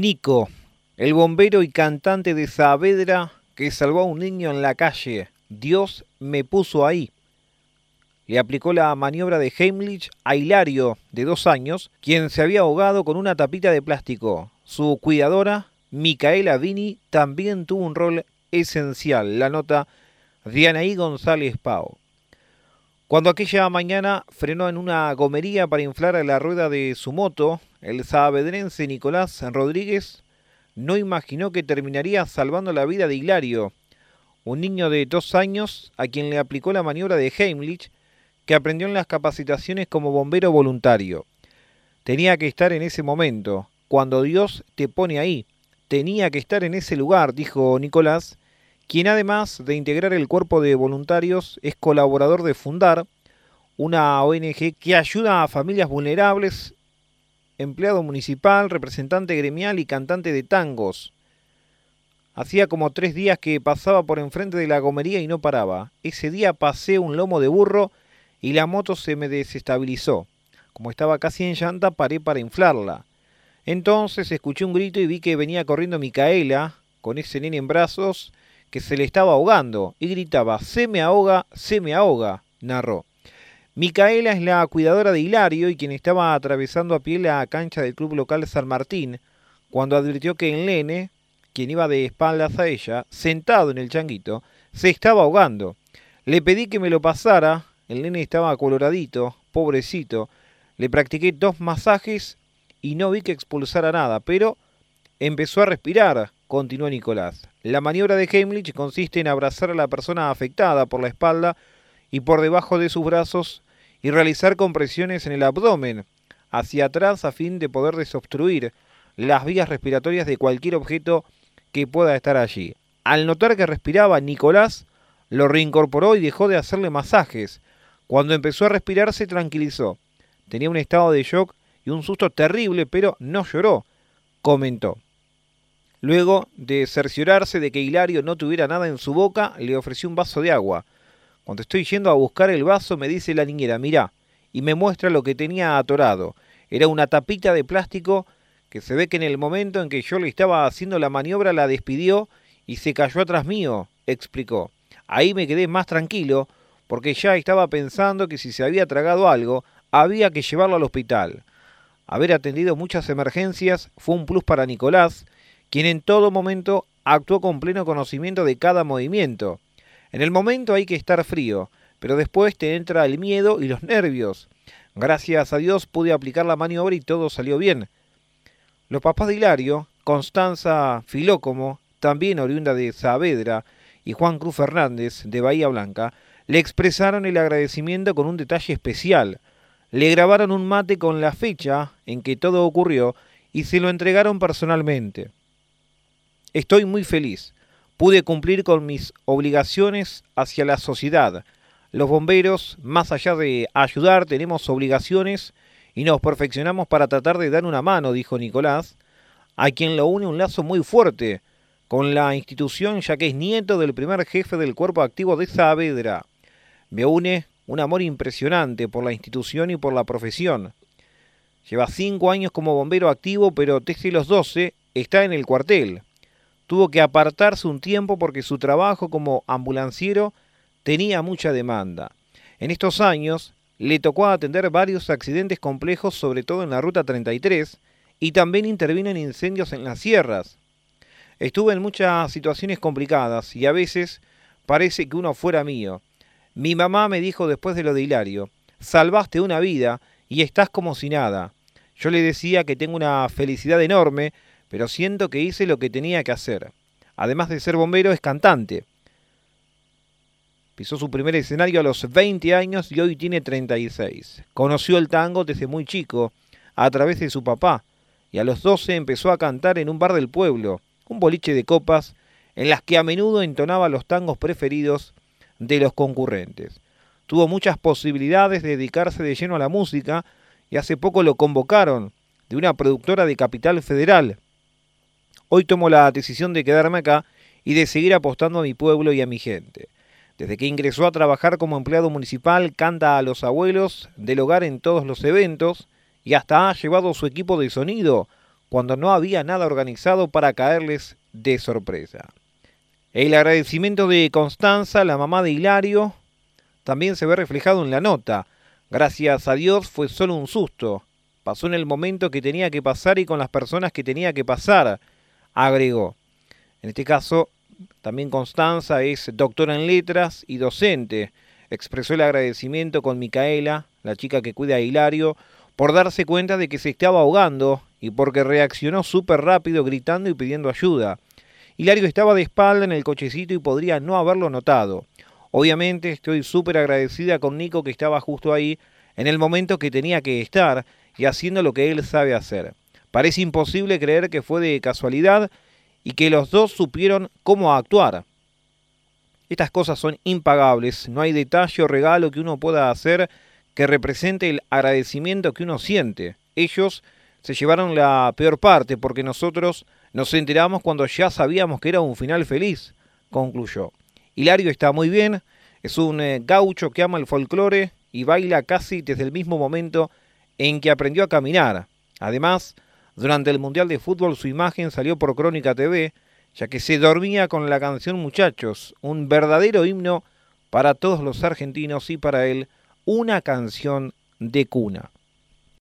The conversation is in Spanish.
Nico, el bombero y cantante de Saavedra que salvó a un niño en la calle. Dios me puso ahí. Le aplicó la maniobra de Heimlich a Hilario, de dos años, quien se había ahogado con una tapita de plástico. Su cuidadora, Micaela Vini, también tuvo un rol esencial. La nota de Anaí González Pau. Cuando aquella mañana frenó en una gomería para inflar la rueda de su moto, el saavedrense Nicolás Rodríguez no imaginó que terminaría salvando la vida de Hilario, un niño de dos años a quien le aplicó la maniobra de Heimlich que aprendió en las capacitaciones como bombero voluntario. Tenía que estar en ese momento, cuando Dios te pone ahí. Tenía que estar en ese lugar, dijo Nicolás, quien además de integrar el cuerpo de voluntarios es colaborador de Fundar, una ONG que ayuda a familias vulnerables, empleado municipal, representante gremial y cantante de tangos. Hacía como tres días que pasaba por enfrente de la gomería y no paraba. Ese día pasé un lomo de burro y la moto se me desestabilizó. Como estaba casi en llanta, paré para inflarla. Entonces escuché un grito y vi que venía corriendo Micaela, con ese nene en brazos, que se le estaba ahogando y gritaba, se me ahoga, se me ahoga, narró. Micaela es la cuidadora de Hilario y quien estaba atravesando a pie la cancha del club local San Martín, cuando advirtió que el nene, quien iba de espaldas a ella, sentado en el changuito, se estaba ahogando. Le pedí que me lo pasara, el nene estaba coloradito, pobrecito, le practiqué dos masajes y no vi que expulsara nada, pero empezó a respirar, continuó Nicolás. La maniobra de Heimlich consiste en abrazar a la persona afectada por la espalda y por debajo de sus brazos y realizar compresiones en el abdomen hacia atrás a fin de poder desobstruir las vías respiratorias de cualquier objeto que pueda estar allí. Al notar que respiraba, Nicolás lo reincorporó y dejó de hacerle masajes. Cuando empezó a respirar se tranquilizó. Tenía un estado de shock y un susto terrible, pero no lloró, comentó. Luego de cerciorarse de que Hilario no tuviera nada en su boca, le ofreció un vaso de agua. Cuando estoy yendo a buscar el vaso, me dice la niñera, mirá, y me muestra lo que tenía atorado. Era una tapita de plástico que se ve que en el momento en que yo le estaba haciendo la maniobra la despidió y se cayó atrás mío, explicó. Ahí me quedé más tranquilo, porque ya estaba pensando que si se había tragado algo, había que llevarlo al hospital. Haber atendido muchas emergencias fue un plus para Nicolás, quien en todo momento actuó con pleno conocimiento de cada movimiento. En el momento hay que estar frío, pero después te entra el miedo y los nervios. Gracias a Dios pude aplicar la maniobra y todo salió bien. Los papás de Hilario, Constanza Filócomo, también oriunda de Saavedra, y Juan Cruz Fernández, de Bahía Blanca, le expresaron el agradecimiento con un detalle especial. Le grabaron un mate con la fecha en que todo ocurrió y se lo entregaron personalmente. Estoy muy feliz. Pude cumplir con mis obligaciones hacia la sociedad. Los bomberos, más allá de ayudar, tenemos obligaciones y nos perfeccionamos para tratar de dar una mano, dijo Nicolás, a quien lo une un lazo muy fuerte con la institución ya que es nieto del primer jefe del cuerpo activo de Saavedra. Me une un amor impresionante por la institución y por la profesión. Lleva cinco años como bombero activo, pero desde los doce está en el cuartel tuvo que apartarse un tiempo porque su trabajo como ambulanciero tenía mucha demanda. En estos años le tocó atender varios accidentes complejos, sobre todo en la Ruta 33, y también intervino en incendios en las sierras. Estuve en muchas situaciones complicadas y a veces parece que uno fuera mío. Mi mamá me dijo después de lo de Hilario, salvaste una vida y estás como si nada. Yo le decía que tengo una felicidad enorme pero siento que hice lo que tenía que hacer. Además de ser bombero, es cantante. Pisó su primer escenario a los 20 años y hoy tiene 36. Conoció el tango desde muy chico, a través de su papá, y a los 12 empezó a cantar en un bar del pueblo, un boliche de copas, en las que a menudo entonaba los tangos preferidos de los concurrentes. Tuvo muchas posibilidades de dedicarse de lleno a la música y hace poco lo convocaron de una productora de Capital Federal, Hoy tomo la decisión de quedarme acá y de seguir apostando a mi pueblo y a mi gente. Desde que ingresó a trabajar como empleado municipal, canta a los abuelos del hogar en todos los eventos y hasta ha llevado su equipo de sonido cuando no había nada organizado para caerles de sorpresa. El agradecimiento de Constanza, la mamá de Hilario, también se ve reflejado en la nota. Gracias a Dios fue solo un susto. Pasó en el momento que tenía que pasar y con las personas que tenía que pasar, agregó. En este caso, también Constanza es doctora en letras y docente. Expresó el agradecimiento con Micaela, la chica que cuida a Hilario, por darse cuenta de que se estaba ahogando y porque reaccionó súper rápido gritando y pidiendo ayuda. Hilario estaba de espalda en el cochecito y podría no haberlo notado. Obviamente estoy súper agradecida con Nico que estaba justo ahí en el momento que tenía que estar y haciendo lo que él sabe hacer. Parece imposible creer que fue de casualidad y que los dos supieron cómo actuar. Estas cosas son impagables, no hay detalle o regalo que uno pueda hacer que represente el agradecimiento que uno siente. Ellos se llevaron la peor parte porque nosotros nos enteramos cuando ya sabíamos que era un final feliz, concluyó. Hilario está muy bien, es un eh, gaucho que ama el folclore y baila casi desde el mismo momento en que aprendió a caminar. Además, durante el Mundial de Fútbol su imagen salió por Crónica TV, ya que se dormía con la canción Muchachos, un verdadero himno para todos los argentinos y para él una canción de cuna.